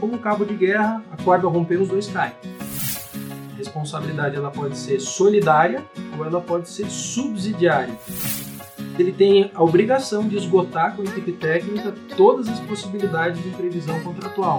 como um cabo de guerra, a corda romper, os dois caem. A responsabilidade ela pode ser solidária ou ela pode ser subsidiária. Ele tem a obrigação de esgotar com a equipe técnica todas as possibilidades de previsão contratual.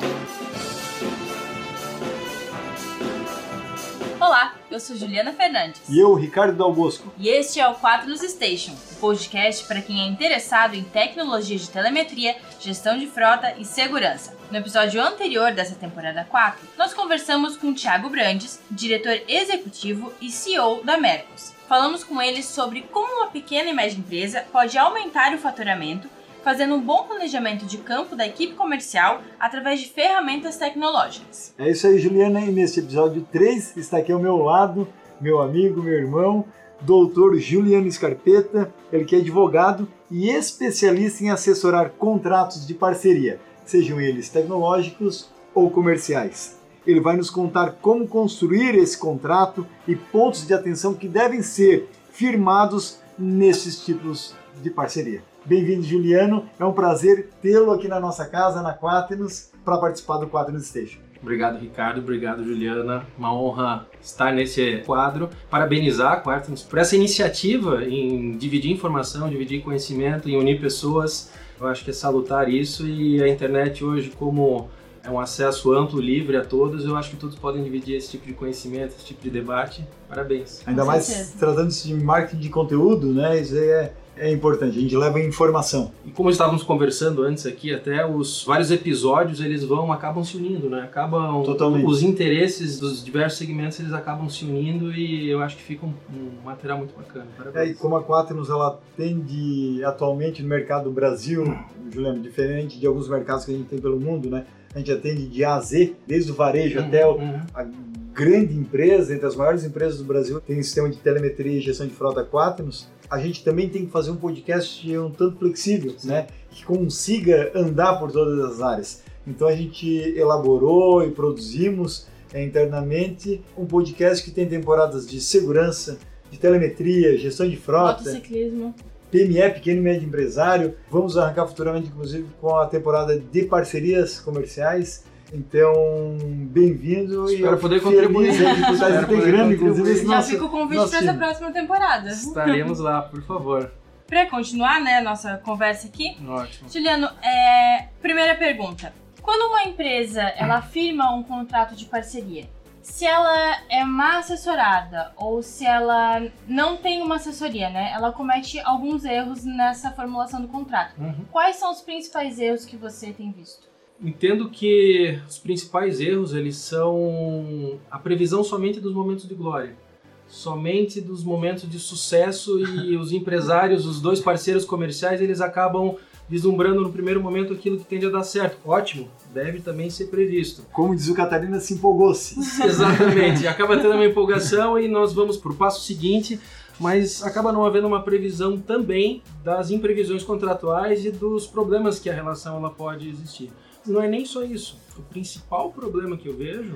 Olá, eu sou Juliana Fernandes. E eu, Ricardo Dal Bosco. E este é o Quaternos Station, o podcast para quem é interessado em tecnologia de telemetria, gestão de frota e segurança. No episódio anterior dessa temporada 4, nós conversamos com Thiago Brandes, diretor executivo e CEO da Mercos. Falamos com ele sobre como uma pequena e média empresa pode aumentar o faturamento fazendo um bom planejamento de campo da equipe comercial através de ferramentas tecnológicas. É isso aí, Juliana, e neste episódio 3 está aqui ao meu lado meu amigo, meu irmão, doutor Juliano Scarpeta, ele que é advogado e especialista em assessorar contratos de parceria, sejam eles tecnológicos ou comerciais. Ele vai nos contar como construir esse contrato e pontos de atenção que devem ser firmados nesses tipos de parceria. Bem-vindo, Juliano. É um prazer tê-lo aqui na nossa casa, na Quaternos, para participar do Quaternos Station. Obrigado, Ricardo. Obrigado, Juliana. Uma honra estar nesse quadro. Parabenizar a Quaternos por essa iniciativa em dividir informação, dividir conhecimento, em unir pessoas. Eu acho que é salutar isso e a internet hoje como é um acesso amplo, livre a todos. Eu acho que todos podem dividir esse tipo de conhecimento, esse tipo de debate. Parabéns. Ainda mais tratando-se de marketing de conteúdo, né? Isso aí é é importante, a gente leva informação. E como estávamos conversando antes aqui, até os vários episódios eles vão, acabam se unindo, né? Acabam Totalmente. os interesses dos diversos segmentos eles acabam se unindo e eu acho que fica um, um material muito bacana. Parabéns. É, e como a Quaternos ela atende atualmente no mercado do Brasil, Juliano, diferente de alguns mercados que a gente tem pelo mundo, né? A gente atende de A a Z, desde o varejo uhum, até o, uhum. a grande empresa, entre as maiores empresas do Brasil, tem um sistema de telemetria e gestão de frota Quaternos a gente também tem que fazer um podcast um tanto flexível, Sim. né? Que consiga andar por todas as áreas. Então a gente elaborou e produzimos é, internamente um podcast que tem temporadas de segurança, de telemetria, gestão de frota, motociclismo, PME, pequeno e médio empresário. Vamos arrancar futuramente, inclusive, com a temporada de parcerias comerciais então, bem-vindo e Espero poder contribuir. Espero estar integrando, inclusive, esse Já nosso, fica o convite para essa próxima temporada. Estaremos lá, por favor. Para continuar, né, nossa conversa aqui. Ótimo. Juliano, é... primeira pergunta. Quando uma empresa, ela firma um contrato de parceria, se ela é mal assessorada ou se ela não tem uma assessoria, né? Ela comete alguns erros nessa formulação do contrato. Uhum. Quais são os principais erros que você tem visto? Entendo que os principais erros eles são a previsão somente dos momentos de glória, somente dos momentos de sucesso e os empresários, os dois parceiros comerciais, eles acabam vislumbrando no primeiro momento aquilo que tende a dar certo. Ótimo, deve também ser previsto. Como diz o Catarina, se empolgou-se. Exatamente, acaba tendo uma empolgação e nós vamos para o passo seguinte, mas acaba não havendo uma previsão também das imprevisões contratuais e dos problemas que a relação ela pode existir não é nem só isso. O principal problema que eu vejo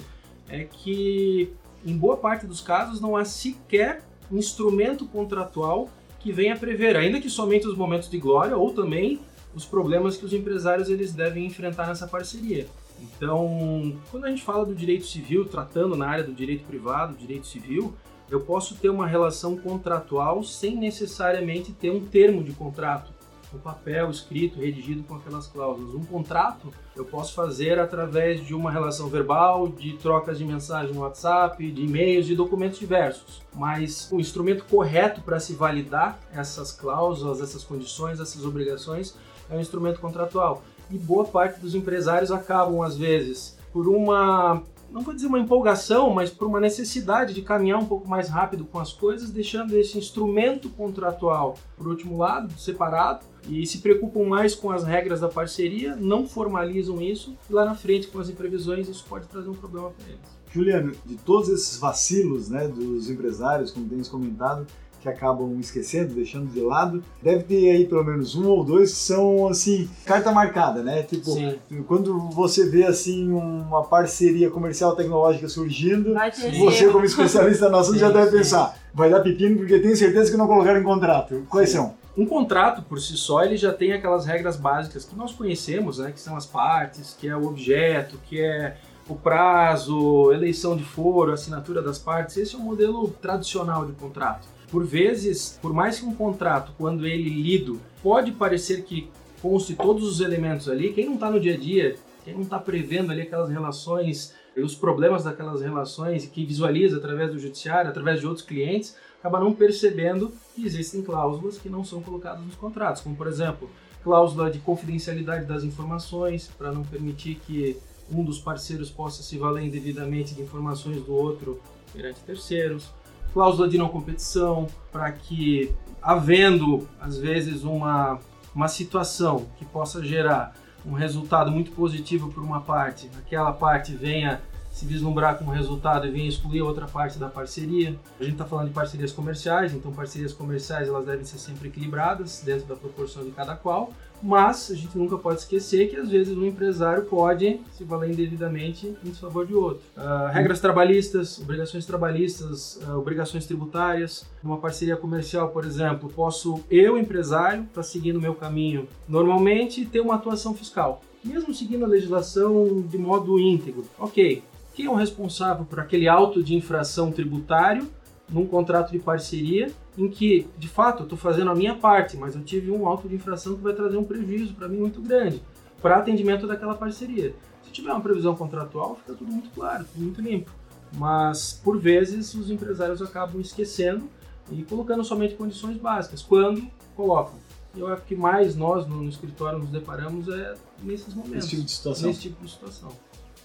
é que, em boa parte dos casos, não há sequer um instrumento contratual que venha prever, ainda que somente os momentos de glória ou também os problemas que os empresários eles devem enfrentar nessa parceria. Então, quando a gente fala do direito civil, tratando na área do direito privado, direito civil, eu posso ter uma relação contratual sem necessariamente ter um termo de contrato um papel escrito, redigido com aquelas cláusulas. Um contrato eu posso fazer através de uma relação verbal, de trocas de mensagem no WhatsApp, de e-mails, de documentos diversos. Mas o instrumento correto para se validar essas cláusulas, essas condições, essas obrigações é o instrumento contratual. E boa parte dos empresários acabam, às vezes, por uma não vou dizer uma empolgação, mas por uma necessidade de caminhar um pouco mais rápido com as coisas, deixando esse instrumento contratual por último lado, separado, e se preocupam mais com as regras da parceria, não formalizam isso, e lá na frente, com as imprevisões, isso pode trazer um problema para eles. Juliano, de todos esses vacilos né, dos empresários, como tens comentado, que acabam esquecendo, deixando de lado. Deve ter aí pelo menos um ou dois que são assim, carta marcada, né? Tipo, Sim. quando você vê assim uma parceria comercial tecnológica surgindo, você como especialista no assunto já deve sim. pensar, vai dar pepino porque tenho certeza que não colocaram em contrato. Quais sim. são? Um contrato por si só ele já tem aquelas regras básicas que nós conhecemos, né, que são as partes, que é o objeto, que é o prazo, eleição de foro, assinatura das partes. Esse é o modelo tradicional de contrato. Por vezes, por mais que um contrato, quando ele lido, pode parecer que conste todos os elementos ali, quem não está no dia a dia, quem não está prevendo ali aquelas relações e os problemas daquelas relações, que visualiza através do judiciário, através de outros clientes, acaba não percebendo que existem cláusulas que não são colocadas nos contratos, como por exemplo, cláusula de confidencialidade das informações, para não permitir que um dos parceiros possa se valer indevidamente de informações do outro perante terceiros, cláusula de não competição, para que, havendo às vezes uma, uma situação que possa gerar um resultado muito positivo por uma parte, aquela parte venha se vislumbrar com um resultado e venha excluir outra parte da parceria. A gente está falando de parcerias comerciais, então parcerias comerciais elas devem ser sempre equilibradas dentro da proporção de cada qual, mas a gente nunca pode esquecer que às vezes um empresário pode se valer indevidamente em favor de outro. Uh, regras trabalhistas, obrigações trabalhistas, uh, obrigações tributárias. Numa parceria comercial, por exemplo, posso eu, empresário, estar tá seguindo o meu caminho normalmente ter uma atuação fiscal. Mesmo seguindo a legislação de modo íntegro. Ok, quem é o responsável por aquele auto de infração tributário num contrato de parceria em que, de fato, eu estou fazendo a minha parte, mas eu tive um auto de infração que vai trazer um prejuízo para mim muito grande para atendimento daquela parceria. Se tiver uma previsão contratual, fica tudo muito claro, tudo muito limpo. Mas, por vezes, os empresários acabam esquecendo e colocando somente condições básicas, quando colocam. Eu acho que mais nós no, no escritório nos deparamos é nesses momentos. Nesse tipo de situação. Nesse tipo de situação.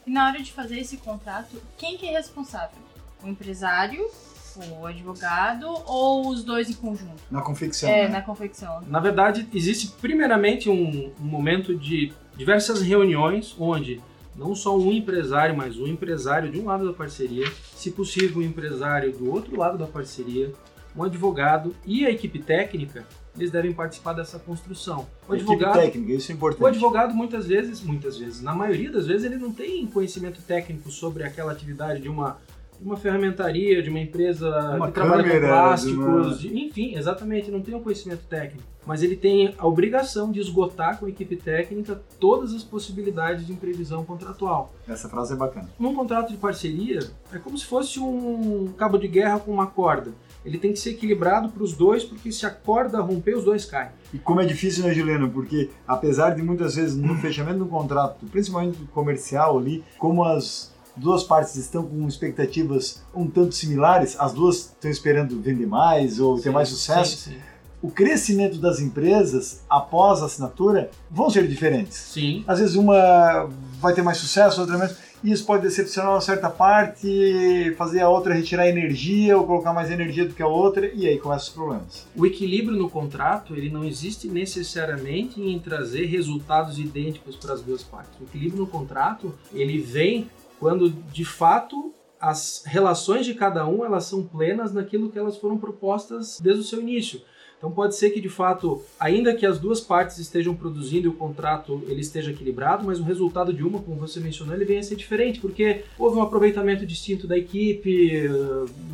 E na hora de fazer esse contrato, quem que é responsável? O empresário o advogado ou os dois em conjunto? Na confecção. É, né? na confecção. Na verdade, existe primeiramente um, um momento de diversas reuniões onde não só um empresário, mas um empresário de um lado da parceria, se possível um empresário do outro lado da parceria, um advogado e a equipe técnica, eles devem participar dessa construção. O advogado, equipe técnica, isso é importante. O advogado muitas vezes, muitas vezes, na maioria das vezes ele não tem conhecimento técnico sobre aquela atividade de uma uma ferramentaria, de uma empresa uma que trabalha com plásticos, uma... de, enfim, exatamente, não tem um conhecimento técnico. Mas ele tem a obrigação de esgotar com a equipe técnica todas as possibilidades de imprevisão contratual. Essa frase é bacana. Num contrato de parceria, é como se fosse um cabo de guerra com uma corda. Ele tem que ser equilibrado para os dois, porque se a corda romper, os dois caem. E como é difícil, né, Juliano? Porque apesar de muitas vezes no fechamento do contrato, principalmente comercial ali, como as duas partes estão com expectativas um tanto similares, as duas estão esperando vender mais ou sim, ter mais sucesso. Sim, sim. O crescimento das empresas após a assinatura vão ser diferentes. Sim. Às vezes uma vai ter mais sucesso, outra menos. E isso pode decepcionar uma certa parte, fazer a outra retirar energia ou colocar mais energia do que a outra, e aí começam os problemas. O equilíbrio no contrato, ele não existe necessariamente em trazer resultados idênticos para as duas partes. O equilíbrio no contrato, ele vem quando de fato as relações de cada um elas são plenas naquilo que elas foram propostas desde o seu início. Então pode ser que de fato, ainda que as duas partes estejam produzindo e o contrato ele esteja equilibrado, mas o resultado de uma, como você mencionou, ele venha a ser diferente, porque houve um aproveitamento distinto da equipe,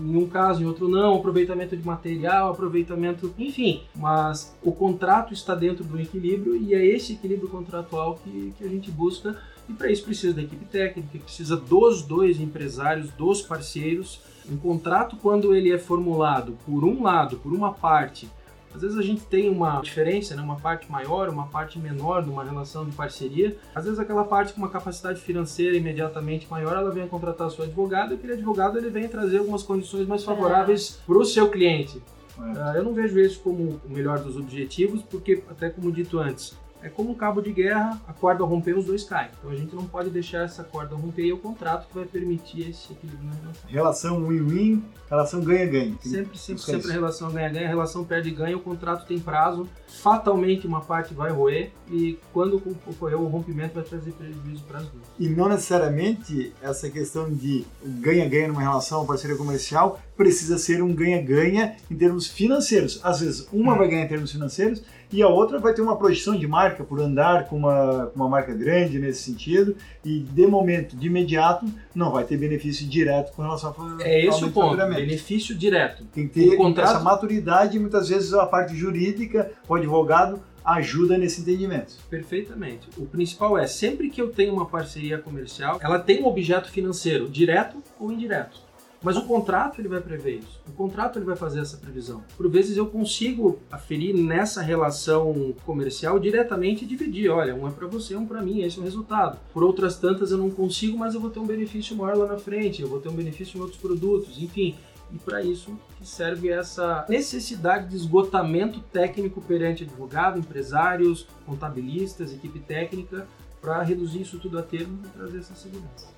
em um caso, em outro não, aproveitamento de material, aproveitamento, enfim. Mas o contrato está dentro do equilíbrio e é esse equilíbrio contratual que, que a gente busca e para isso precisa da equipe técnica, precisa dos dois empresários, dos parceiros. Um contrato, quando ele é formulado por um lado, por uma parte, às vezes a gente tem uma diferença, né? uma parte maior, uma parte menor numa relação de parceria. Às vezes aquela parte com uma capacidade financeira imediatamente maior, ela vem contratar seu advogado e aquele advogado ele vem trazer algumas condições mais favoráveis é. para o seu cliente. É. Eu não vejo isso como o melhor dos objetivos, porque, até como dito antes, é como um cabo de guerra, a corda romper, os dois caem. Então a gente não pode deixar essa corda romper e é o contrato que vai permitir esse equilíbrio na relação. Relação win-win, relação ganha-ganha. Sempre, sempre, sempre a relação ganha-ganha, a relação perde-ganha, o contrato tem prazo, fatalmente uma parte vai roer e quando ocorrer o rompimento vai trazer prejuízo para as duas. E não necessariamente essa questão de ganha-ganha numa relação, parceria comercial, precisa ser um ganha-ganha em termos financeiros. Às vezes uma vai ganhar em termos financeiros e a outra vai ter uma projeção de marca por andar com uma, uma marca grande nesse sentido e de momento, de imediato, não vai ter benefício direto com relação a É esse o ponto, benefício direto. Tem que ter contrato... essa maturidade muitas vezes a parte jurídica, o advogado ajuda nesse entendimento. Perfeitamente. O principal é, sempre que eu tenho uma parceria comercial, ela tem um objeto financeiro, direto ou indireto. Mas o contrato ele vai prever isso. O contrato ele vai fazer essa previsão. Por vezes eu consigo aferir nessa relação comercial diretamente e dividir. Olha, um é para você, um para mim, esse é o resultado. Por outras tantas eu não consigo, mas eu vou ter um benefício maior lá na frente, eu vou ter um benefício em outros produtos, enfim. E para isso que serve essa necessidade de esgotamento técnico perante advogado, empresários, contabilistas, equipe técnica, para reduzir isso tudo a termo e trazer essa segurança.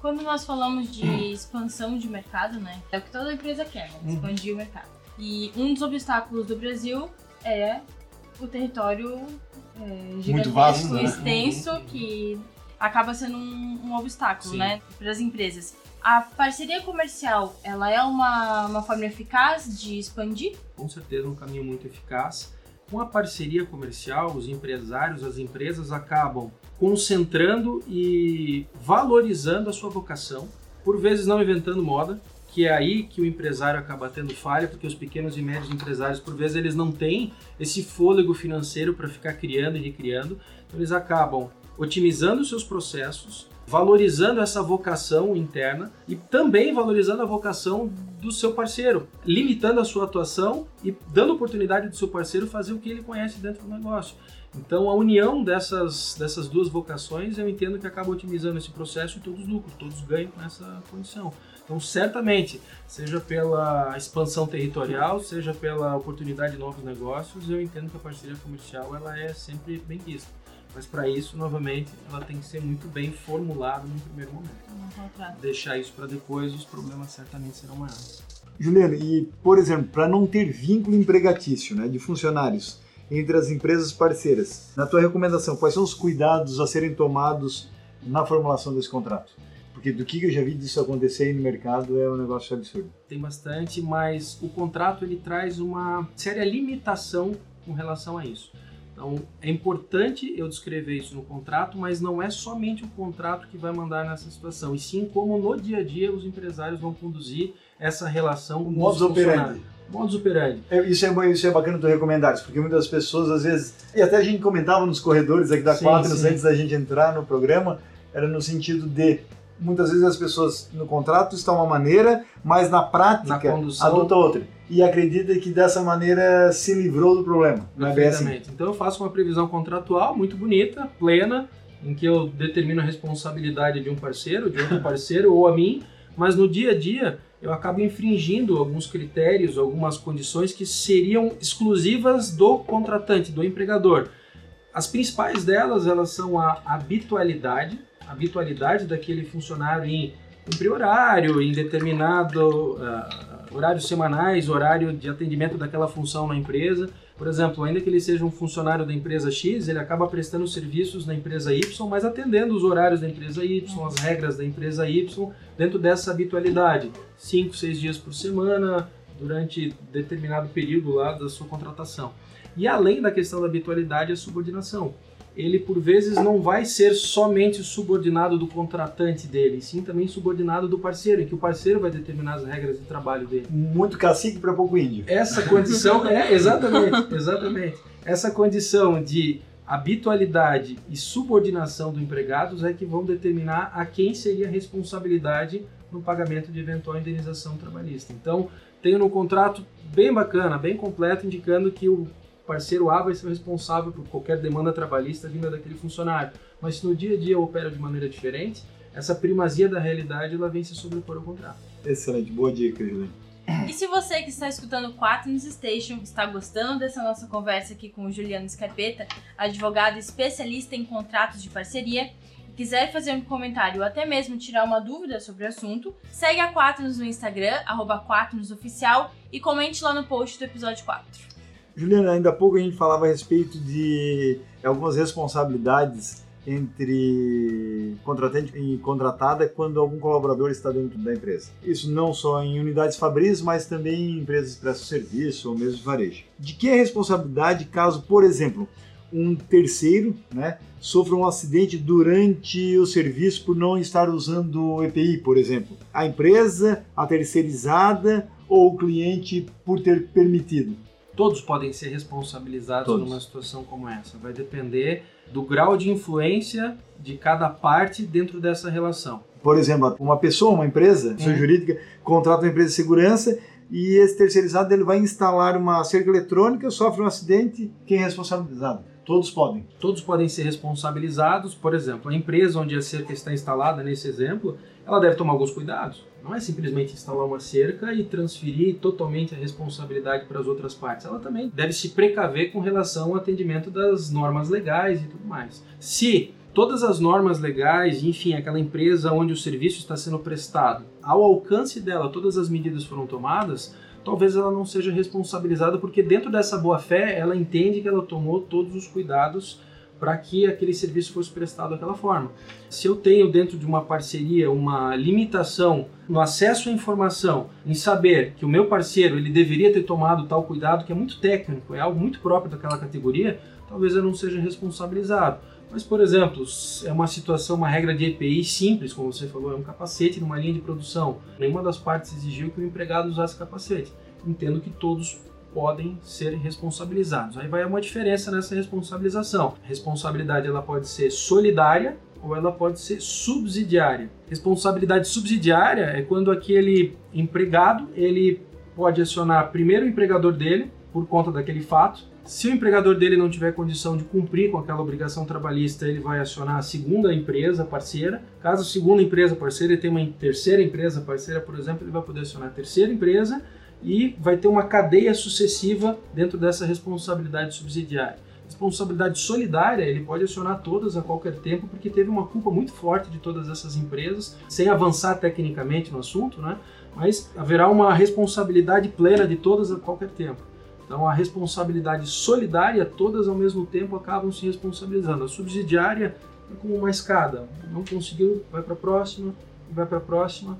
Quando nós falamos de expansão de mercado, né, é o que toda empresa quer, né, uhum. expandir o mercado. E um dos obstáculos do Brasil é o território é, gigantesco, vasto, né? extenso, uhum. que acaba sendo um, um obstáculo, Sim. né, para as empresas. A parceria comercial, ela é uma, uma forma eficaz de expandir? Com certeza, um caminho muito eficaz. Com a parceria comercial, os empresários, as empresas acabam concentrando e valorizando a sua vocação, por vezes não inventando moda, que é aí que o empresário acaba tendo falha, porque os pequenos e médios empresários, por vezes, eles não têm esse fôlego financeiro para ficar criando e recriando, então eles acabam otimizando os seus processos, valorizando essa vocação interna e também valorizando a vocação do seu parceiro, limitando a sua atuação e dando oportunidade do seu parceiro fazer o que ele conhece dentro do negócio. Então, a união dessas, dessas duas vocações, eu entendo que acaba otimizando esse processo e todos lucram, todos ganham nessa condição. Então, certamente, seja pela expansão territorial, seja pela oportunidade de novos negócios, eu entendo que a parceria comercial ela é sempre bem vista. Mas para isso, novamente, ela tem que ser muito bem formulada no primeiro momento. Deixar isso para depois, os problemas certamente serão maiores. Juliano, e por exemplo, para não ter vínculo empregatício né, de funcionários entre as empresas parceiras, na tua recomendação, quais são os cuidados a serem tomados na formulação desse contrato? Porque do que eu já vi disso acontecer aí no mercado é um negócio absurdo. Tem bastante, mas o contrato ele traz uma séria limitação com relação a isso. Então, é importante eu descrever isso no contrato, mas não é somente o contrato que vai mandar nessa situação, e sim como no dia a dia os empresários vão conduzir essa relação com os operandi. Modus operandi. É, isso, é, isso é bacana tu recomendar, porque muitas pessoas, às vezes, e até a gente comentava nos corredores aqui da Quatro, antes da gente entrar no programa, era no sentido de muitas vezes as pessoas no contrato estão uma maneira, mas na prática na adota outra. E acredita que dessa maneira se livrou do problema. Não é bem assim? Então eu faço uma previsão contratual muito bonita, plena, em que eu determino a responsabilidade de um parceiro, de outro parceiro ou a mim, mas no dia a dia eu acabo infringindo alguns critérios, algumas condições que seriam exclusivas do contratante, do empregador. As principais delas, elas são a habitualidade, habitualidade daquele funcionário em cumprir horário, em determinado uh, horários semanais, horário de atendimento daquela função na empresa. Por exemplo, ainda que ele seja um funcionário da empresa X, ele acaba prestando serviços na empresa Y, mas atendendo os horários da empresa Y, as regras da empresa Y, dentro dessa habitualidade. Cinco, seis dias por semana, durante determinado período lá da sua contratação. E além da questão da habitualidade, a subordinação ele por vezes não vai ser somente subordinado do contratante dele, sim também subordinado do parceiro, em que o parceiro vai determinar as regras de trabalho dele. Muito cacique para pouco índio. Essa condição é exatamente, exatamente. Essa condição de habitualidade e subordinação do empregado é que vão determinar a quem seria a responsabilidade no pagamento de eventual indenização trabalhista. Então, tenho no contrato bem bacana, bem completo, indicando que o parceiro A vai ser o responsável por qualquer demanda trabalhista vinda daquele funcionário. Mas se no dia a dia opera de maneira diferente, essa primazia da realidade ela vem se sobrepor ao contrato. Excelente, boa dica, Juliane. E se você que está escutando o Quaternos Station está gostando dessa nossa conversa aqui com o Juliano Scarpeta, advogado especialista em contratos de parceria, e quiser fazer um comentário ou até mesmo tirar uma dúvida sobre o assunto, segue a Quaternos no Instagram, arroba Oficial, e comente lá no post do episódio 4. Juliana, ainda há pouco a gente falava a respeito de algumas responsabilidades entre contratante e contratada quando algum colaborador está dentro da empresa. Isso não só em unidades fabris, mas também em empresas de presto serviço ou mesmo varejo. De que é responsabilidade caso, por exemplo, um terceiro né, sofra um acidente durante o serviço por não estar usando o EPI, por exemplo? A empresa, a terceirizada ou o cliente por ter permitido? Todos podem ser responsabilizados Todos. numa situação como essa. Vai depender do grau de influência de cada parte dentro dessa relação. Por exemplo, uma pessoa, uma empresa, pessoa jurídica, contrata uma empresa de segurança e esse terceirizado ele vai instalar uma cerca eletrônica, sofre um acidente, quem é responsabilizado? Todos podem. Todos podem ser responsabilizados. Por exemplo, a empresa onde a cerca está instalada, nesse exemplo, ela deve tomar alguns cuidados. Não é simplesmente instalar uma cerca e transferir totalmente a responsabilidade para as outras partes. Ela também deve se precaver com relação ao atendimento das normas legais e tudo mais. Se todas as normas legais, enfim, aquela empresa onde o serviço está sendo prestado, ao alcance dela, todas as medidas foram tomadas, talvez ela não seja responsabilizada, porque dentro dessa boa-fé ela entende que ela tomou todos os cuidados para que aquele serviço fosse prestado daquela forma. Se eu tenho dentro de uma parceria uma limitação no acesso à informação, em saber que o meu parceiro ele deveria ter tomado tal cuidado, que é muito técnico, é algo muito próprio daquela categoria, talvez eu não seja responsabilizado. Mas, por exemplo, é uma situação, uma regra de EPI simples, como você falou, é um capacete numa linha de produção. Nenhuma das partes exigiu que o empregado usasse capacete. Entendo que todos podem ser responsabilizados. Aí vai uma diferença nessa responsabilização. A responsabilidade ela pode ser solidária ou ela pode ser subsidiária. Responsabilidade subsidiária é quando aquele empregado ele pode acionar primeiro o empregador dele por conta daquele fato. Se o empregador dele não tiver condição de cumprir com aquela obrigação trabalhista, ele vai acionar a segunda empresa parceira. Caso a segunda empresa parceira tenha uma terceira empresa parceira, por exemplo, ele vai poder acionar a terceira empresa e vai ter uma cadeia sucessiva dentro dessa responsabilidade subsidiária. Responsabilidade solidária, ele pode acionar todas a qualquer tempo, porque teve uma culpa muito forte de todas essas empresas, sem avançar tecnicamente no assunto, né? mas haverá uma responsabilidade plena de todas a qualquer tempo. Então, a responsabilidade solidária, todas ao mesmo tempo acabam se responsabilizando. A subsidiária é como uma escada, não conseguiu, vai para a próxima, vai para a próxima.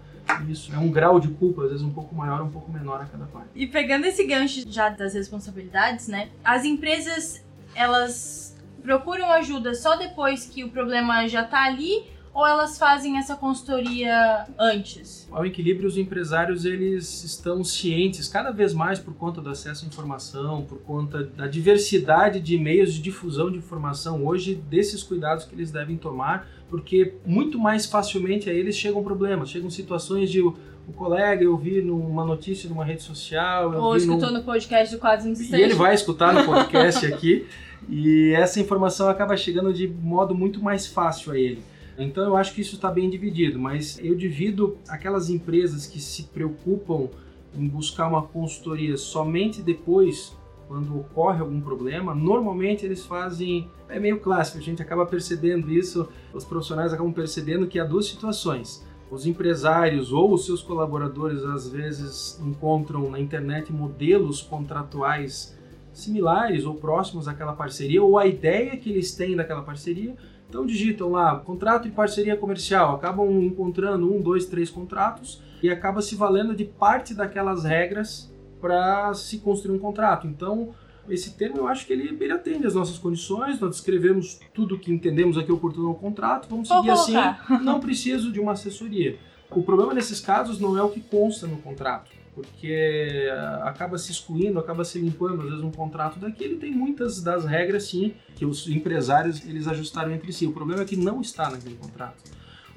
Isso é um grau de culpa, às vezes um pouco maior, um pouco menor a cada parte. E pegando esse gancho já das responsabilidades, né? As empresas, elas procuram ajuda só depois que o problema já tá ali ou elas fazem essa consultoria antes? Ao equilíbrio, os empresários eles estão cientes cada vez mais por conta do acesso à informação, por conta da diversidade de meios de difusão de informação hoje, desses cuidados que eles devem tomar, porque muito mais facilmente a eles chegam problemas, chegam situações de o, o colega eu vi numa notícia numa rede social, Ou vi num- escutou no podcast do Quadros e Insistente? ele vai escutar no podcast aqui e essa informação acaba chegando de modo muito mais fácil a ele. Então eu acho que isso está bem dividido, mas eu divido aquelas empresas que se preocupam em buscar uma consultoria somente depois, quando ocorre algum problema. Normalmente eles fazem, é meio clássico, a gente acaba percebendo isso, os profissionais acabam percebendo que há duas situações. Os empresários ou os seus colaboradores às vezes encontram na internet modelos contratuais similares ou próximos àquela parceria, ou a ideia que eles têm daquela parceria. Então digitam lá contrato de parceria comercial, acabam encontrando um, dois, três contratos e acaba se valendo de parte daquelas regras para se construir um contrato. Então esse termo eu acho que ele, ele atende às nossas condições, nós descrevemos tudo que entendemos aqui oportuno ao contrato, vamos Vou seguir assim, colocar. não preciso de uma assessoria. O problema nesses casos não é o que consta no contrato, porque ah, acaba se excluindo, acaba se limpando, às vezes um contrato daquele tem muitas das regras sim que os empresários eles ajustaram entre si. O problema é que não está naquele contrato.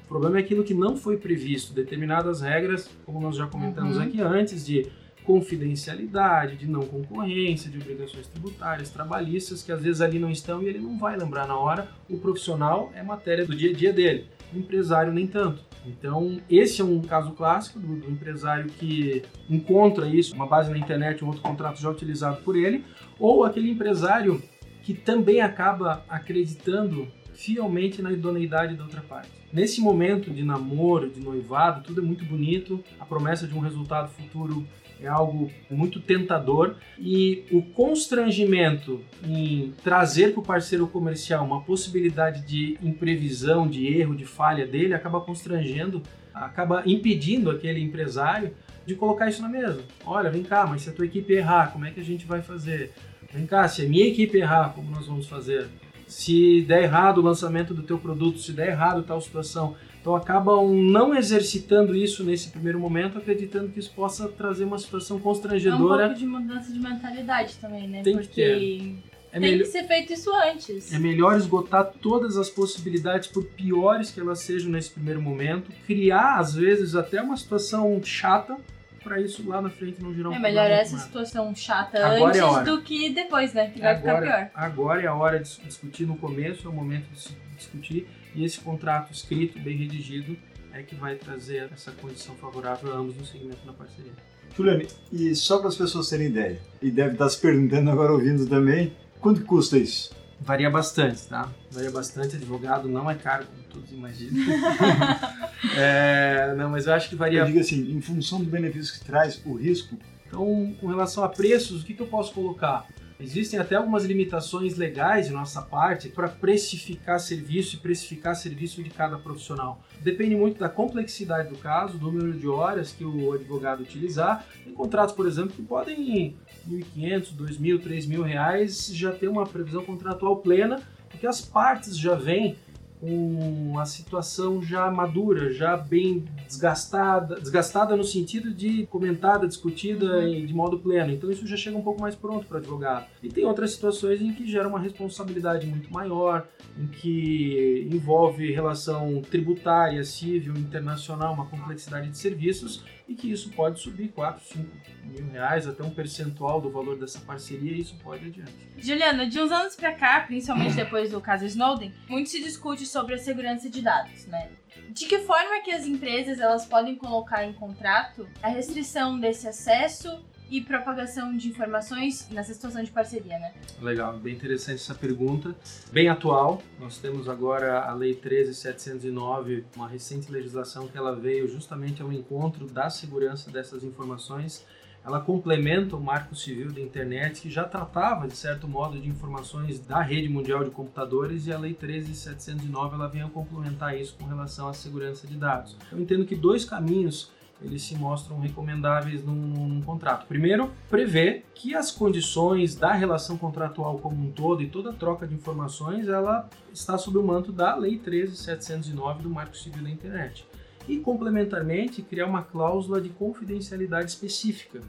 O problema é aquilo que não foi previsto, determinadas regras, como nós já comentamos Uhum. aqui antes, de confidencialidade, de não concorrência, de obrigações tributárias, trabalhistas, que às vezes ali não estão e ele não vai lembrar na hora. O profissional é matéria do dia a dia dele, o empresário nem tanto. Então, esse é um caso clássico do, do empresário que encontra isso, uma base na internet, um outro contrato já utilizado por ele, ou aquele empresário que também acaba acreditando fielmente na idoneidade da outra parte. Nesse momento de namoro, de noivado, tudo é muito bonito, a promessa de um resultado futuro é algo muito tentador e o constrangimento em trazer para o parceiro comercial uma possibilidade de imprevisão, de erro, de falha dele acaba constrangendo, acaba impedindo aquele empresário de colocar isso na mesa. Olha, vem cá, mas se a tua equipe errar, como é que a gente vai fazer? Vem cá, se a minha equipe errar, como nós vamos fazer? Se der errado o lançamento do teu produto, se der errado tal situação, então acabam não exercitando isso nesse primeiro momento, acreditando que isso possa trazer uma situação constrangedora. É um pouco de mudança de mentalidade também, né? Tem Porque que ter. É, tem melhor, que ser feito isso antes. é melhor esgotar todas as possibilidades, por piores que elas sejam nesse primeiro momento, criar às vezes até uma situação chata para isso lá na frente não gerar um É melhor essa situação chata Agora é antes do que depois, né? Que vai ficar pior. agora, agora é a hora de discutir no começo, é o momento de discutir, e esse contrato escrito, bem redigido, é que vai trazer essa condição favorável a ambos no segmento da parceria. Juliane, e só para as pessoas terem ideia, e deve estar se perguntando agora ouvindo também, quanto custa isso? Varia bastante, tá? Varia bastante, advogado não é caro, como todos imaginam. É, não, mas eu acho que varia Eu digo assim, em função do benefício que traz, o risco, Então, com relação a preços, o que, que eu posso colocar? Existem até algumas limitações legais de nossa parte para precificar serviço e precificar serviço de cada profissional. Depende muito da complexidade do caso, do número de horas que o advogado utilizar. Tem contratos, por exemplo, que podem R$ 1.500, R$ 2.000, 3.000 reais já ter uma previsão contratual plena, porque as partes já vêm com a situação já madura, já bem desgastada, desgastada no sentido de comentada, discutida e de modo pleno. Então isso já chega um pouco mais pronto para o advogado. E tem outras situações em que gera uma responsabilidade muito maior, em que envolve relação tributária, civil, internacional, uma complexidade de serviços e que isso pode subir 4, 5 mil reais, até um percentual do valor dessa parceria e isso pode adiante. Juliana, de uns anos pra cá, principalmente depois do caso Snowden, muito se discute sobre a segurança de dados, né? De que forma que as empresas elas podem colocar em contrato a restrição desse acesso e propagação de informações nessa situação de parceria, né? Legal, bem interessante essa pergunta. Bem atual, nós temos agora a Lei 13709, uma recente legislação que ela veio justamente ao encontro da segurança dessas informações. Ela complementa o Marco Civil da Internet, que já tratava, de certo modo, de informações da rede mundial de computadores, e a Lei 13709 ela vem a complementar isso com relação à segurança de dados. Eu entendo que dois caminhos eles se mostram recomendáveis num, num, contrato. Primeiro, prevê que as condições da relação contratual como um todo e toda troca de informações ela está sob o manto da Lei 13709 do Marco Civil da Internet. E, complementarmente, criar uma cláusula de confidencialidade específica,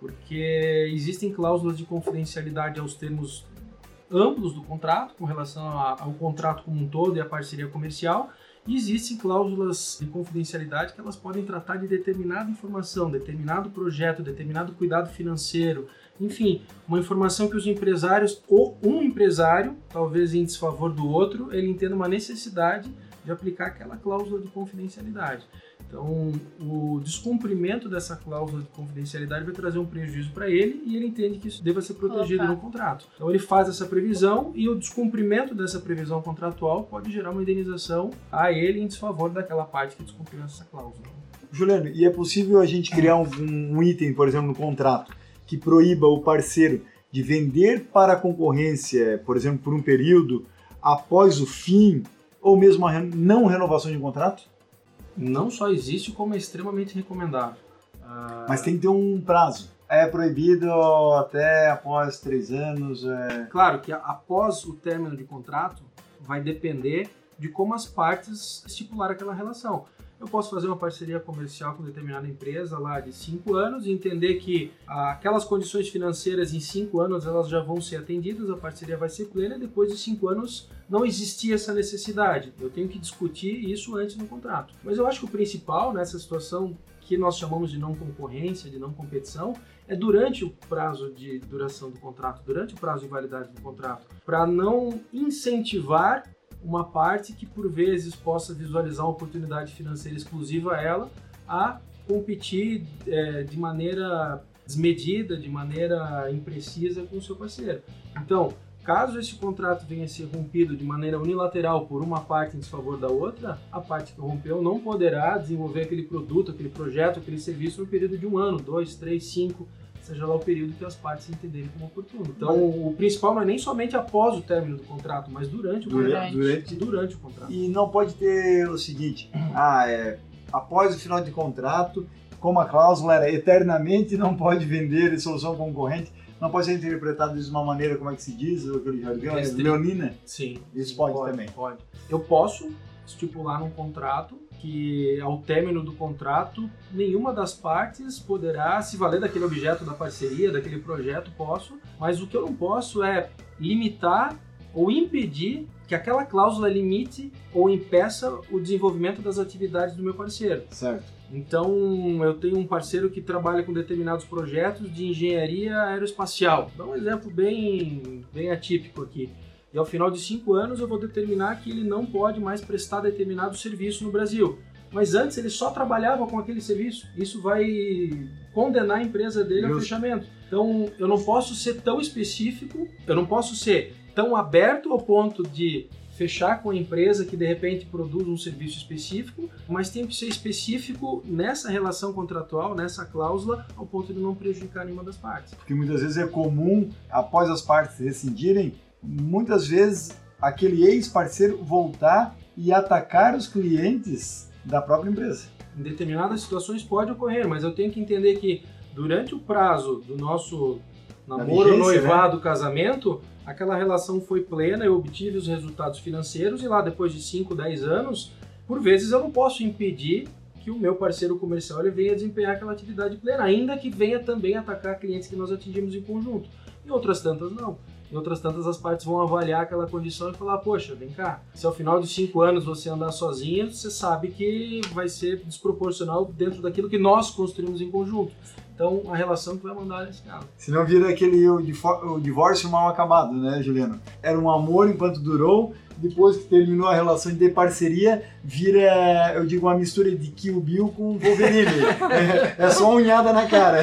porque existem cláusulas de confidencialidade aos termos amplos do contrato, com relação ao contrato como um todo e à parceria comercial, existem cláusulas de confidencialidade que elas podem tratar de determinada informação, determinado projeto, determinado cuidado financeiro, enfim, uma informação que os empresários, ou um empresário, talvez em desfavor do outro, ele entenda uma necessidade de aplicar aquela cláusula de confidencialidade. Então, o descumprimento dessa cláusula de confidencialidade vai trazer um prejuízo para ele e ele entende que isso deva ser protegido Opa. no contrato. Então, ele faz essa previsão e o descumprimento dessa previsão contratual pode gerar uma indenização a ele em desfavor daquela parte que descumpriu essa cláusula. Juliano, e é possível a gente criar um, um item, por exemplo, no contrato, que proíba o parceiro de vender para a concorrência, por exemplo, por um período após o fim, ou mesmo a não renovação de um contrato? Não só existe, como é extremamente recomendável. Ah, Mas tem que ter um prazo. É proibido até após três anos. É... Claro que após o término de contrato, vai depender de como as partes estipular aquela relação. Eu posso fazer uma parceria comercial com determinada empresa lá de cinco anos e entender que ah, aquelas condições financeiras em cinco anos elas já vão ser atendidas, a parceria vai ser plena depois de cinco anos não existia essa necessidade. Eu tenho que discutir isso antes no contrato. Mas eu acho que o principal nessa situação que nós chamamos de não concorrência, de não competição, é durante o prazo de duração do contrato, durante o prazo de validade do contrato, para não incentivar uma parte que por vezes possa visualizar uma oportunidade financeira exclusiva a ela a competir é, de maneira desmedida, de maneira imprecisa com o seu parceiro. Então, Caso esse contrato venha a ser rompido de maneira unilateral por uma parte em desfavor da outra, a parte que rompeu não poderá desenvolver aquele produto, aquele projeto, aquele serviço no período de um ano, dois, três, cinco, seja lá o período que as partes entenderem como oportuno. Então, o principal não é nem somente após o término do contrato, mas durante o Durante, contrato. durante. Durante o contrato. E não pode ter o seguinte, ah, é, após o final de contrato, como a cláusula era eternamente não pode vender solução concorrente, não pode ser interpretado de uma maneira, como é que se diz, aquele jargão, leonina. Sim. Isso sim, pode também. Pode. Eu posso estipular num contrato que ao término do contrato nenhuma das partes poderá se valer daquele objeto da parceria, daquele projeto, posso, mas o que eu não posso é limitar ou impedir que aquela cláusula limite ou impeça o desenvolvimento das atividades do meu parceiro. Certo. Então, eu tenho um parceiro que trabalha com determinados projetos de engenharia aeroespacial. Dá um exemplo bem, bem atípico aqui. E ao final de cinco anos eu vou determinar que ele não pode mais prestar determinado serviço no Brasil. Mas antes ele só trabalhava com aquele serviço. Isso vai condenar a empresa dele ao Justo. fechamento. Então, eu não posso ser tão específico, eu não posso ser tão aberto ao ponto de fechar com a empresa que de repente produz um serviço específico, mas tem que ser específico nessa relação contratual, nessa cláusula, ao ponto de não prejudicar nenhuma das partes. Porque muitas vezes é comum, após as partes rescindirem, muitas vezes aquele ex-parceiro voltar e atacar os clientes da própria empresa. Em determinadas situações pode ocorrer, mas eu tenho que entender que durante o prazo do nosso namoro, vigência, noivado, casamento, aquela relação foi plena, eu obtive os resultados financeiros e lá depois de 5, 10 anos, por vezes eu não posso impedir que o meu parceiro comercial ele venha desempenhar aquela atividade plena, ainda que venha também atacar clientes que nós atingimos em conjunto. Em outras tantas, não. Em outras tantas, as partes vão avaliar aquela condição e falar: Poxa, vem cá, se ao final de cinco anos você andar sozinha, você sabe que vai ser desproporcional dentro daquilo que nós construímos em conjunto. Então, a relação que vai mandar nesse caso. Se não vira aquele o, divórcio mal acabado, né, Juliano? Era um amor enquanto durou, depois que terminou a relação de parceria, vira, eu digo, uma mistura de Kill Bill com Wolverine. é, é só unhada na cara.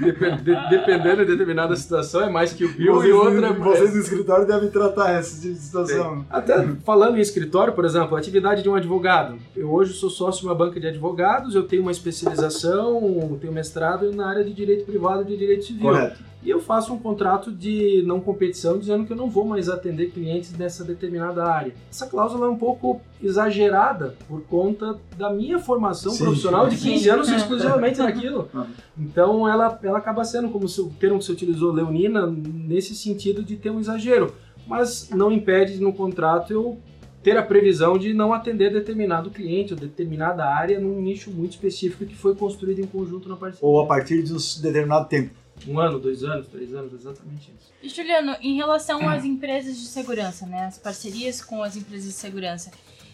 Dep- de- dependendo de determinada situação, é mais que o Bill vocês, e outra. vocês no escritório devem tratar essa tipo de situação. Até falando em escritório, por exemplo, a atividade de um advogado. Eu hoje sou sócio de uma banca de advogados, eu tenho uma especialização, tenho mestrado na área de direito privado e de direito civil. Correto. E eu faço um contrato de não competição dizendo que eu não vou mais atender clientes nessa determinada área. Essa cláusula é um pouco exagerada por conta da minha formação Sim. profissional de 15 Sim. anos exclusivamente naquilo. Uhum. Então ela, ela acaba sendo, como se- o termo que você utilizou, leonina, nesse sentido de ter um exagero. Mas não impede no contrato eu ter a previsão de não atender determinado cliente ou determinada área num nicho muito específico que foi construído em conjunto na parceria. Ou a partir de um determinado tempo. Um ano, dois anos, três anos, exatamente isso. E Juliano, em relação às empresas de segurança, né, as parcerias com as empresas de segurança,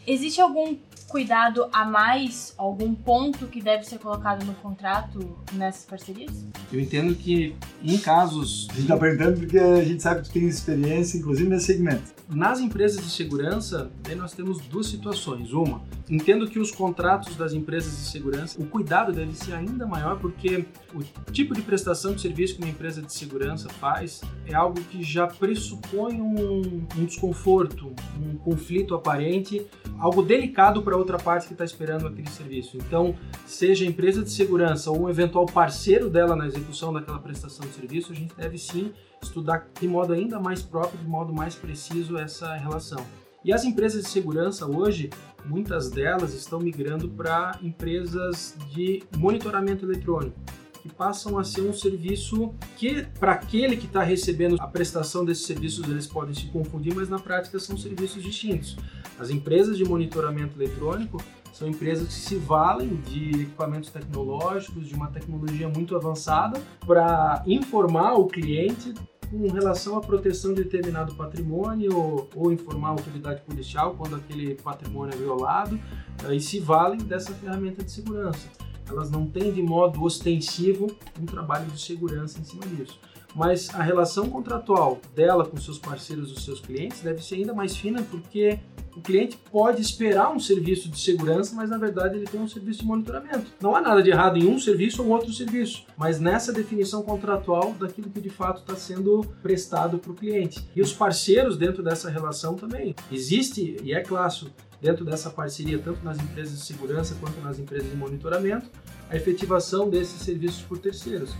existe algum cuidado a mais, algum ponto que deve ser colocado no contrato nessas parcerias? Eu entendo que em casos A gente está perguntando porque a gente sabe que tu tem experiência, inclusive nesse segmento. Nas empresas de segurança, nós temos duas situações. Uma, entendo que os contratos das empresas de segurança, o cuidado deve ser ainda maior porque o tipo de prestação de serviço que uma empresa de segurança faz é algo que já pressupõe um, um desconforto, um conflito aparente, algo delicado para outra parte que está esperando aquele serviço. Então, seja a empresa de segurança ou um eventual parceiro dela na execução daquela prestação de serviço, a gente deve sim estudar de modo ainda mais próprio, de modo mais preciso essa relação. E as empresas de segurança hoje, muitas delas estão migrando para empresas de monitoramento eletrônico, que passam a ser um serviço que, para aquele que está recebendo a prestação desses serviços, eles podem se confundir, mas na prática são serviços distintos. As empresas de monitoramento eletrônico são empresas que se valem de equipamentos tecnológicos, de uma tecnologia muito avançada, para informar o cliente com relação à proteção de determinado patrimônio ou, ou informar a autoridade policial quando aquele patrimônio é violado eh, e se valem dessa ferramenta de segurança. Elas não têm de modo ostensivo um trabalho de segurança em cima disso. mas a relação contratual dela com seus parceiros, os seus clientes, deve ser ainda mais fina porque o cliente pode esperar um serviço de segurança, mas na verdade ele tem um serviço de monitoramento. Não há nada de errado em um serviço ou outro serviço, mas nessa definição contratual daquilo que de fato está sendo prestado para o cliente. E os parceiros dentro dessa relação também. Existe, e é clássico, dentro dessa parceria, tanto nas empresas de segurança quanto nas empresas de monitoramento, a efetivação desses serviços por terceiros.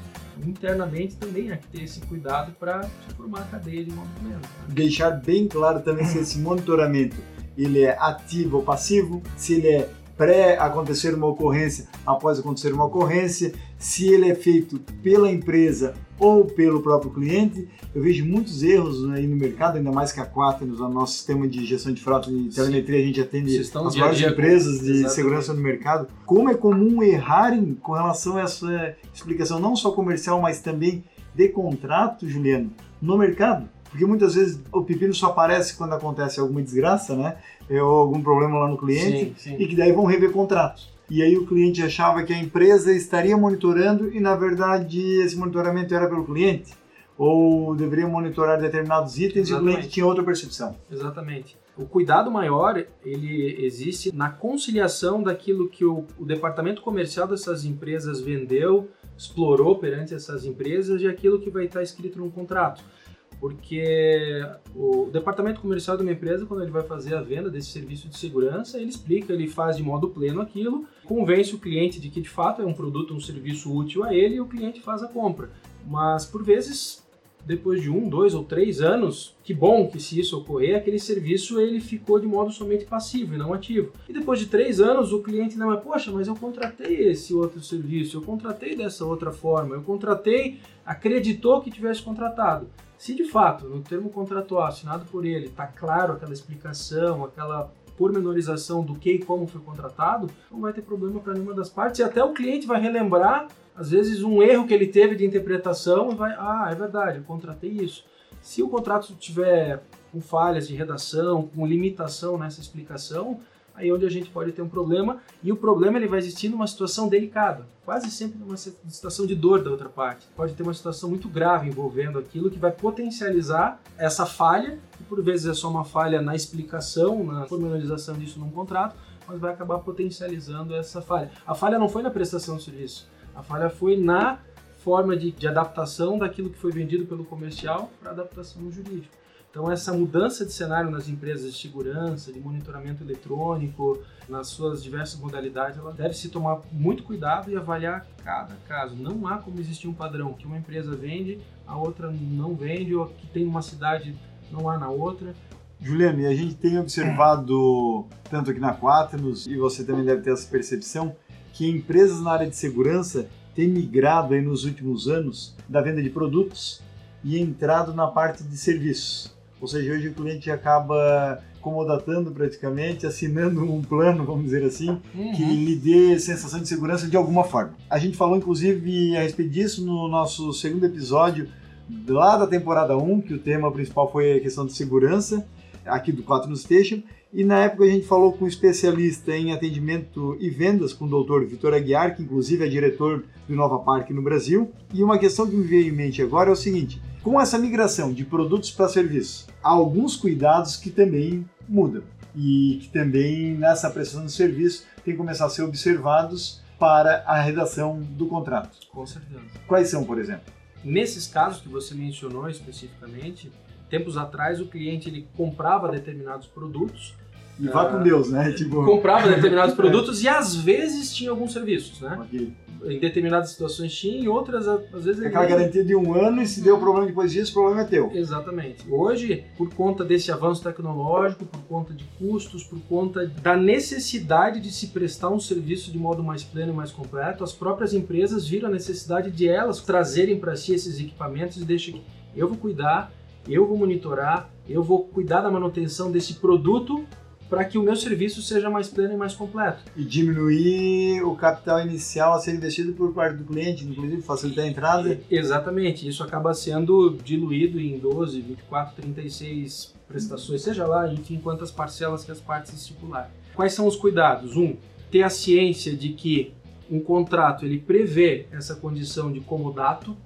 Internamente também há que ter esse cuidado para formar a cadeia de monitoramento. Deixar bem claro também se esse monitoramento ele é ativo ou passivo, se ele é pré-acontecer uma ocorrência, após acontecer uma ocorrência, se ele é feito pela empresa ou pelo próprio cliente. Eu vejo muitos erros aí no mercado, ainda mais que a Quaternos, o nosso sistema de gestão de frota e telemetria, a gente atende as maiores empresas de Exatamente. segurança no mercado. Como é comum errarem com relação a essa explicação, não só comercial, mas também de contrato, Juliano, no mercado? Porque muitas vezes o pepino só aparece quando acontece alguma desgraça, né? Ou algum problema lá no cliente, sim, sim. e que daí vão rever contratos. E aí o cliente achava que a empresa estaria monitorando e na verdade esse monitoramento era pelo cliente. Ou deveria monitorar determinados itens Exatamente. e o cliente tinha outra percepção. Exatamente. O cuidado maior, ele existe na conciliação daquilo que o, o departamento comercial dessas empresas vendeu, explorou perante essas empresas e aquilo que vai estar escrito no contrato porque o departamento comercial de uma empresa, quando ele vai fazer a venda desse serviço de segurança, ele explica, ele faz de modo pleno aquilo, convence o cliente de que de fato é um produto, um serviço útil a ele e o cliente faz a compra. Mas por vezes depois de um, dois ou três anos, que bom que se isso ocorrer, aquele serviço ele ficou de modo somente passivo e não ativo. E depois de três anos, o cliente não é, poxa, mas eu contratei esse outro serviço, eu contratei dessa outra forma, eu contratei, acreditou que tivesse contratado. Se de fato, no termo contratual assinado por ele, está claro aquela explicação, aquela pormenorização do que e como foi contratado, não vai ter problema para nenhuma das partes e até o cliente vai relembrar às vezes um erro que ele teve de interpretação e vai, ah, é verdade, eu contratei isso. Se o contrato tiver com falhas de redação, com limitação nessa explicação, aí é onde a gente pode ter um problema e o problema ele vai existir numa situação delicada, quase sempre numa situação de dor da outra parte. Pode ter uma situação muito grave envolvendo aquilo que vai potencializar essa falha, que por vezes é só uma falha na explicação, na formalização disso num contrato, mas vai acabar potencializando essa falha. A falha não foi na prestação do serviço, a falha foi na forma de, de adaptação daquilo que foi vendido pelo comercial para adaptação no jurídico. Então, essa mudança de cenário nas empresas de segurança, de monitoramento eletrônico, nas suas diversas modalidades, ela deve se tomar muito cuidado e avaliar cada caso. Não há como existir um padrão que uma empresa vende, a outra não vende, ou que tem uma cidade não há na outra. Juliane, a gente tem observado, tanto aqui na Quaternos, e você também deve ter essa percepção, que empresas na área de segurança têm migrado aí nos últimos anos da venda de produtos e entrado na parte de serviços. Ou seja, hoje o cliente acaba comodatando praticamente, assinando um plano, vamos dizer assim, uhum. que lhe dê sensação de segurança de alguma forma. A gente falou inclusive a respeito disso no nosso segundo episódio lá da temporada 1, que o tema principal foi a questão de segurança, aqui do 4 no Station, e na época a gente falou com um especialista em atendimento e vendas, com o Dr. Vitor Aguiar, que inclusive é diretor do Nova Park no Brasil. E uma questão que me veio em mente agora é o seguinte: com essa migração de produtos para serviços, há alguns cuidados que também mudam e que também nessa prestação de serviço tem que começar a ser observados para a redação do contrato. Com certeza. Quais são, por exemplo? Nesses casos que você mencionou especificamente, tempos atrás o cliente ele comprava determinados produtos e vá com Deus, né? Tipo... Comprava determinados produtos e às vezes tinha alguns serviços, né? Okay. Em determinadas situações tinha, em outras, às vezes. Aquela ele... garantia de um ano e se deu problema depois disso, o problema é teu. Exatamente. Hoje, por conta desse avanço tecnológico, por conta de custos, por conta da necessidade de se prestar um serviço de modo mais pleno e mais completo, as próprias empresas viram a necessidade de elas trazerem para si esses equipamentos e deixam que eu vou cuidar, eu vou monitorar, eu vou cuidar da manutenção desse produto para que o meu serviço seja mais pleno e mais completo. E diminuir o capital inicial a ser investido por parte do cliente, inclusive facilitar a entrada? Exatamente, isso acaba sendo diluído em 12, 24, 36 prestações, seja lá, enfim, quantas parcelas que as partes estipularem. Quais são os cuidados? Um, ter a ciência de que um contrato ele prevê essa condição de comodato,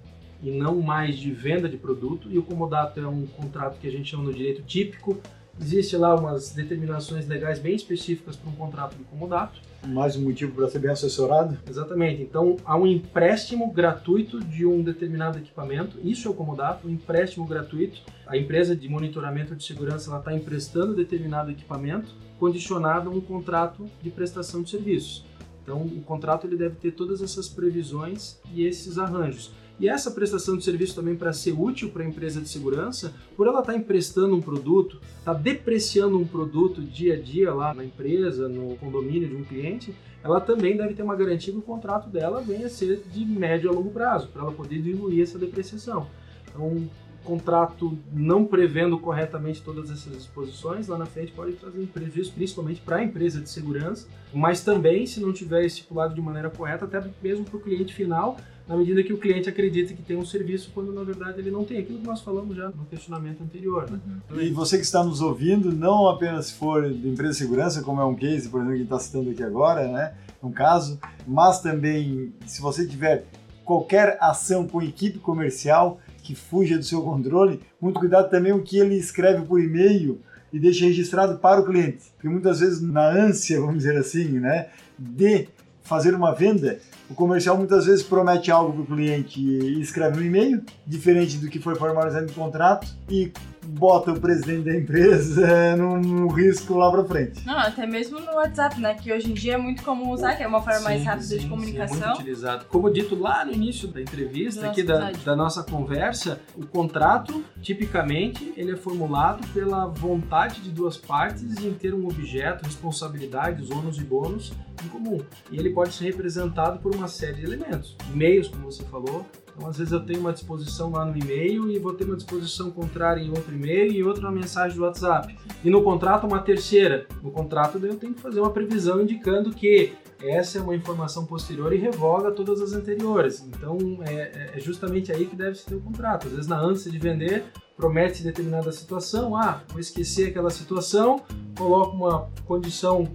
e não mais de venda de produto. E o comodato é um contrato que a gente chama no direito típico. Existe lá umas determinações legais bem específicas para um contrato de comodato. Mais um motivo para ser bem assessorado? Exatamente. Então, há um empréstimo gratuito de um determinado equipamento. Isso é o comodato, um empréstimo gratuito. A empresa de monitoramento de segurança está emprestando determinado equipamento condicionado a um contrato de prestação de serviços. Então, o contrato ele deve ter todas essas previsões e esses arranjos. E essa prestação de serviço também para ser útil para a empresa de segurança, por ela estar tá emprestando um produto, estar tá depreciando um produto dia a dia lá na empresa, no condomínio de um cliente, ela também deve ter uma garantia que o contrato dela venha a ser de médio a longo prazo, para ela poder diluir essa depreciação. Então, contrato não prevendo corretamente todas essas disposições, lá na frente pode trazer prejuízo, principalmente para a empresa de segurança, mas também, se não tiver estipulado de maneira correta, até mesmo para o cliente final, na medida que o cliente acredita que tem um serviço, quando na verdade ele não tem. Aquilo que nós falamos já no questionamento anterior. Né? Uhum. E você que está nos ouvindo, não apenas se for de empresa de segurança, como é um case, por exemplo, que está citando aqui agora, né? um caso, mas também se você tiver qualquer ação com equipe comercial, que fuja do seu controle, muito cuidado também o que ele escreve por e-mail e deixa registrado para o cliente. Porque muitas vezes, na ânsia, vamos dizer assim, né, de fazer uma venda, o comercial muitas vezes promete algo para o cliente e escreve um e-mail, diferente do que foi formalizado no contrato, e bota o presidente da empresa é, num risco lá para frente. Não, até mesmo no WhatsApp, né? Que hoje em dia é muito comum usar, que é uma forma sim, mais rápida sim, de comunicação. Sim, é muito utilizado. Como dito lá no início da entrevista, aqui da, da, nossa conversa, o contrato, tipicamente, ele é formulado pela vontade de duas partes em ter um objeto, responsabilidades, ônus e bônus em comum. E ele pode ser representado por uma série de elementos. E-mails, como você falou, então, às vezes eu tenho uma disposição lá no e-mail e vou ter uma disposição contrária em outro e-mail e outra mensagem do WhatsApp. E no contrato, uma terceira. No contrato, eu tenho que fazer uma previsão indicando que essa é uma informação posterior e revoga todas as anteriores. Então, é, é justamente aí que deve se ter o contrato. Às vezes, na ânsia de vender, promete determinada situação. Ah, vou esquecer aquela situação, coloco uma condição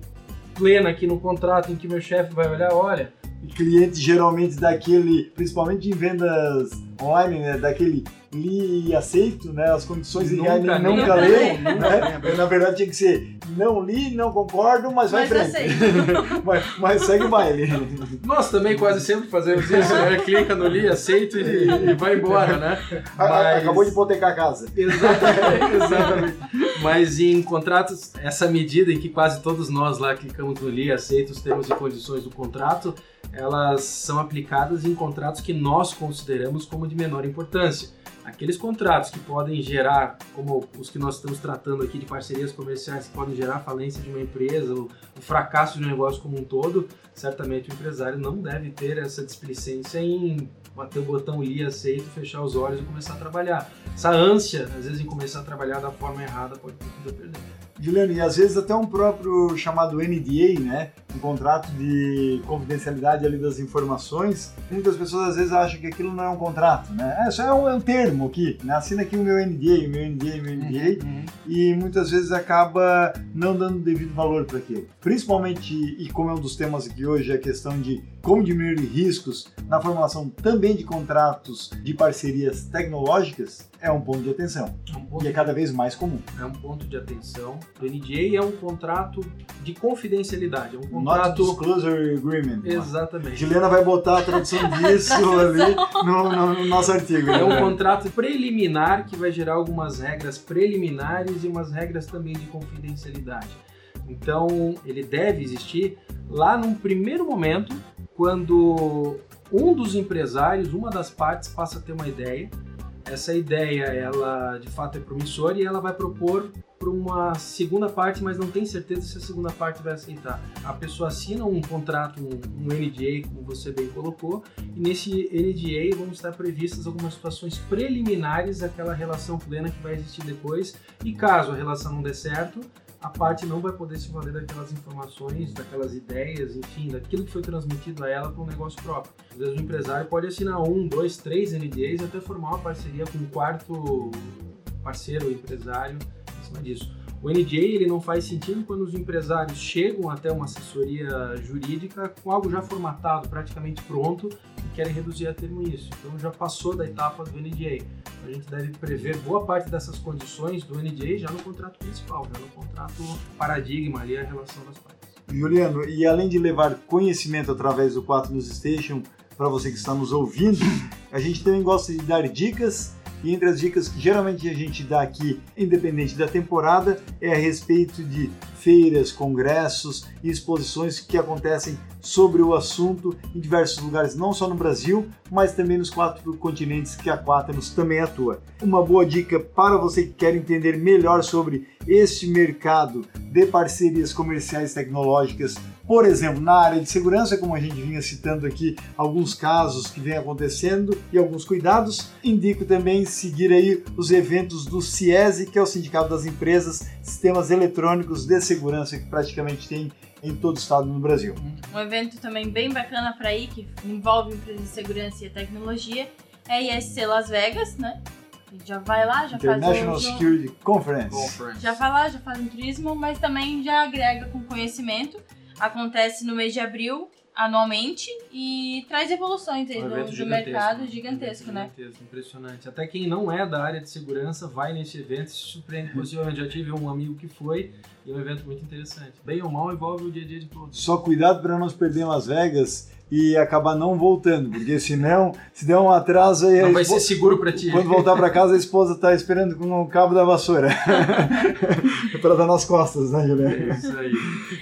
plena aqui no contrato em que meu chefe vai olhar, olha, cliente geralmente daquele, principalmente em vendas online, né, daquele li e aceito, né, as condições nunca, e nunca leu, né? Na verdade tinha que ser não li, não concordo, mas vai mas frente. mas, mas segue o baile. Nós também quase sempre fazemos isso, né? Clica no li, aceito e, e vai embora, né? Mas... Acabou de hipotecar a casa. Exatamente, exatamente. Mas em contratos, essa medida em que quase todos nós lá clicamos no li, aceito os termos e condições do contrato, elas são aplicadas em contratos que nós consideramos como de menor importância. Aqueles contratos que podem gerar, como os que nós estamos tratando aqui de parcerias comerciais, que podem gerar falência de uma empresa, o, fracasso de um negócio como um todo, certamente o empresário não deve ter essa displicência em bater o botão ali, aceito, fechar os olhos e começar a trabalhar. Essa ânsia, às vezes, em começar a trabalhar da forma errada, pode ter tudo a perder. Juliano, e às vezes até um próprio chamado NDA, né? Um contrato de confidencialidade ali das informações. Muitas pessoas às vezes acham que aquilo não é um contrato, né? É só é um, é um termo aqui, né? Assina aqui o meu NDA, o meu NDA, o meu NDA. Uhum. E muitas vezes acaba não dando devido valor para aquilo. Principalmente, e como é um dos temas aqui hoje, a questão de como diminuir riscos na formulação também de contratos de parcerias tecnológicas, é um ponto de atenção. É um ponto e é cada vez mais comum. É um ponto de atenção. O NDA é um contrato de confidencialidade. É um contrato. Not Disclosure Agreement. Exatamente. Juliana vai botar a tradução disso ali no, no, no, nosso artigo. É um contrato preliminar que vai gerar algumas regras preliminares e umas regras também de confidencialidade. Então, ele deve existir lá num primeiro momento, quando um dos empresários, uma das partes, passa a ter uma ideia essa ideia, ela de fato é promissora e ela vai propor para uma segunda parte, mas não tem certeza se a segunda parte vai aceitar. A pessoa assina um contrato, um, um NDA, como você bem colocou, e nesse NDA vão estar previstas algumas situações preliminares daquela relação plena que vai existir depois. E caso a relação não dê certo, a parte não vai poder se valer daquelas informações, daquelas ideias, enfim, daquilo que foi transmitido a ela para um negócio próprio. Às vezes o empresário pode assinar um, dois, três NDAs até formar uma parceria com um quarto parceiro empresário em cima disso. O NDA ele não faz sentido quando os empresários chegam até uma assessoria jurídica com algo já formatado, praticamente pronto, querem reduzir a termo isso. Então já passou da etapa do NDA. A gente deve prever boa parte dessas condições do NDA já no contrato principal, já no contrato paradigma ali, a relação das partes. Juliano, e além de levar conhecimento através do 4 News Station para você que está nos ouvindo, a gente também gosta de dar dicas e entre as dicas que geralmente a gente dá aqui, independente da temporada, é a respeito de feiras, congressos e exposições que acontecem sobre o assunto em diversos lugares, não só no Brasil, mas também nos quatro continentes que a Quaternos também atua. Uma boa dica para você que quer entender melhor sobre este mercado de parcerias comerciais tecnológicas por exemplo, na área de segurança, como a gente vinha citando aqui, alguns casos que vem acontecendo e alguns cuidados, indico também seguir aí os eventos do CIESE, que é o Sindicato das Empresas Sistemas Eletrônicos de Segurança, que praticamente tem em todo o estado no Brasil. Um evento também bem bacana para ir, que envolve empresas de segurança e tecnologia, é a ISC Las Vegas, né? já vai lá, já faz International Security Conference. Conference. Já vai lá, já faz um turismo, mas também já agrega com conhecimento acontece no mês de abril, anualmente, e traz evoluções aí um do, do mercado gigantesco, um né? Gigantesco, impressionante. Até quem não é da área de segurança vai nesse evento e se surpreende positivamente. Já tive um amigo que foi e é um evento muito interessante. Bem ou mal envolve o dia a dia de todos. Só cuidado para não se perder em Las Vegas e acabar não voltando, porque senão, se der um atraso aí. Não vai ser seguro para ti. Quando voltar para casa, a esposa está esperando com o cabo da vassoura para dar nas costas, né, Juliana? É isso aí.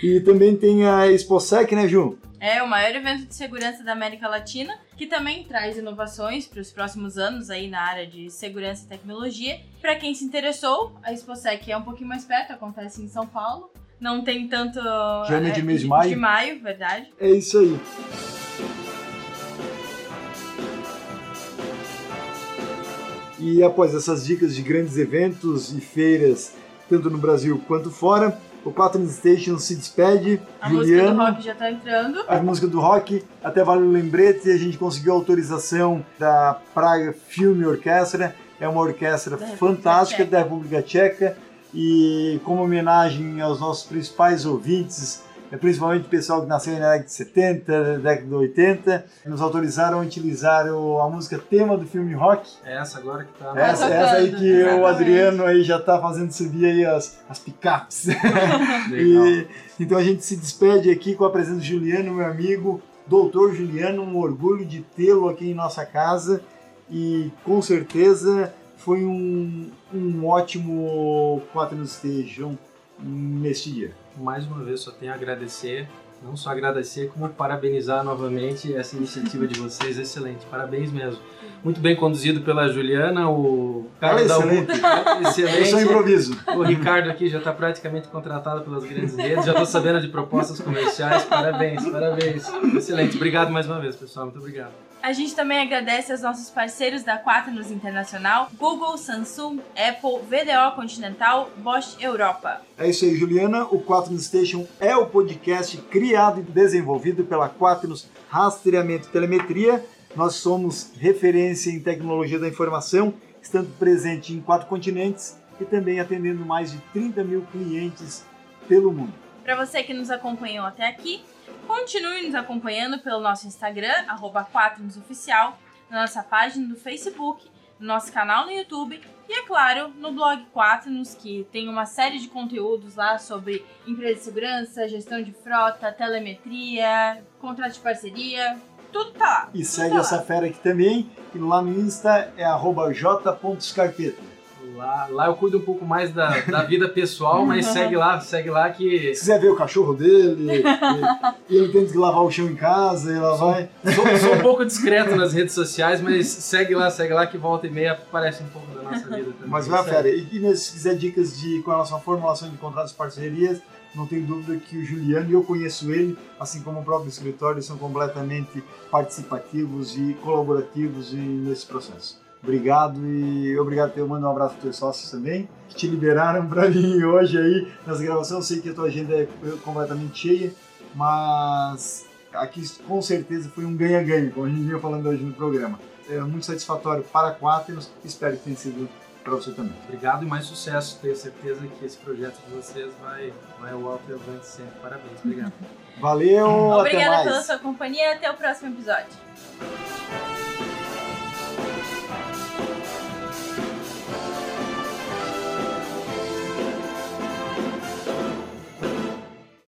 E também tem a ExpoSec, né, Ju? É o maior evento de segurança da América Latina, que também traz inovações para os próximos anos aí na área de segurança e tecnologia. Para quem se interessou, a ExpoSec é um pouquinho mais perto, acontece em São Paulo. Não tem tanto. Já é de mês de maio. De maio, verdade. É isso aí. E após essas dicas de grandes eventos e feiras, tanto no Brasil quanto fora, o Quattro Station se despede. A Juliano, música do rock já está entrando. A música do rock, até vale o lembrete, a gente conseguiu a autorização da Praga Filme Orquestra. É uma orquestra da fantástica da República Tcheca. E como homenagem aos nossos principais ouvintes, principalmente o pessoal que nasceu na década de 70, na década de 80, nos autorizaram a utilizar o, a música tema do filme rock. É essa agora que tá. Essa, essa aí que o Adriano aí já tá fazendo subir aí as, as picapes. e, então a gente se despede aqui com a presença de Juliano, meu amigo, doutor Juliano, um orgulho de tê-lo aqui em nossa casa e com certeza foi um, um ótimo Quatro Station neste dia mais uma vez só tenho a agradecer, não só agradecer, como parabenizar novamente essa iniciativa de vocês, excelente, parabéns mesmo. Muito bem conduzido pela Juliana, o cara da excelente. excelente. Eu sou improviso. O Ricardo aqui já está praticamente contratado pelas grandes redes, já estou sabendo de propostas comerciais, parabéns, parabéns. Excelente, obrigado mais uma vez, pessoal, muito obrigado. A gente também agradece aos nossos parceiros da Quaternos Internacional, Google, Samsung, Apple, VDO Continental, Bosch Europa. É isso aí, Juliana. O Quaternos Station é o podcast criado e desenvolvido pela Quaternos Rastreamento e Telemetria. Nós somos referência em tecnologia da informação, estando presente em quatro continentes e também atendendo mais de 30 mil clientes pelo mundo. Para você que nos acompanhou até aqui, Continue nos acompanhando pelo nosso Instagram, arroba Oficial, na nossa página do Facebook, no nosso canal no YouTube e, é claro, no blog Quaternos, que tem uma série de conteúdos lá sobre empresa de segurança, gestão de frota, telemetria, contrato de parceria, tudo tá lá. E segue tá essa lá. fera aqui também, que lá no Insta é arroba j.scarpeta. Lá, lá eu cuido um pouco mais da, da vida pessoal, mas segue lá, segue lá que. Se quiser ver o cachorro dele, e, ele tem que lavar o chão em casa, e lá vai. Sou, sou, um pouco discreto nas redes sociais, mas segue lá, segue lá que volta e meia aparece um pouco da nossa vida também. Mas vai, fera. E, e se quiser dicas de com relação à formulação de contratos e parcerias, não tem dúvida que o Juliano, e eu conheço ele, assim como o próprio escritório, são completamente participativos e colaborativos nesse processo. Obrigado e obrigado por ter mandado um abraço para os teus sócios também, que te liberaram para mim hoje aí nas gravações. Eu sei que a tua agenda é completamente cheia, mas aqui com certeza foi um ganha-ganha, como a gente vinha falando hoje no programa. É muito satisfatório para a Quaternos, espero que tenha sido para você também. Obrigado e mais sucesso. Tenho certeza que esse projeto de vocês vai, vai ao alto e avante sempre. Parabéns, obrigado. Valeu, Obrigada pela sua companhia e até o próximo episódio.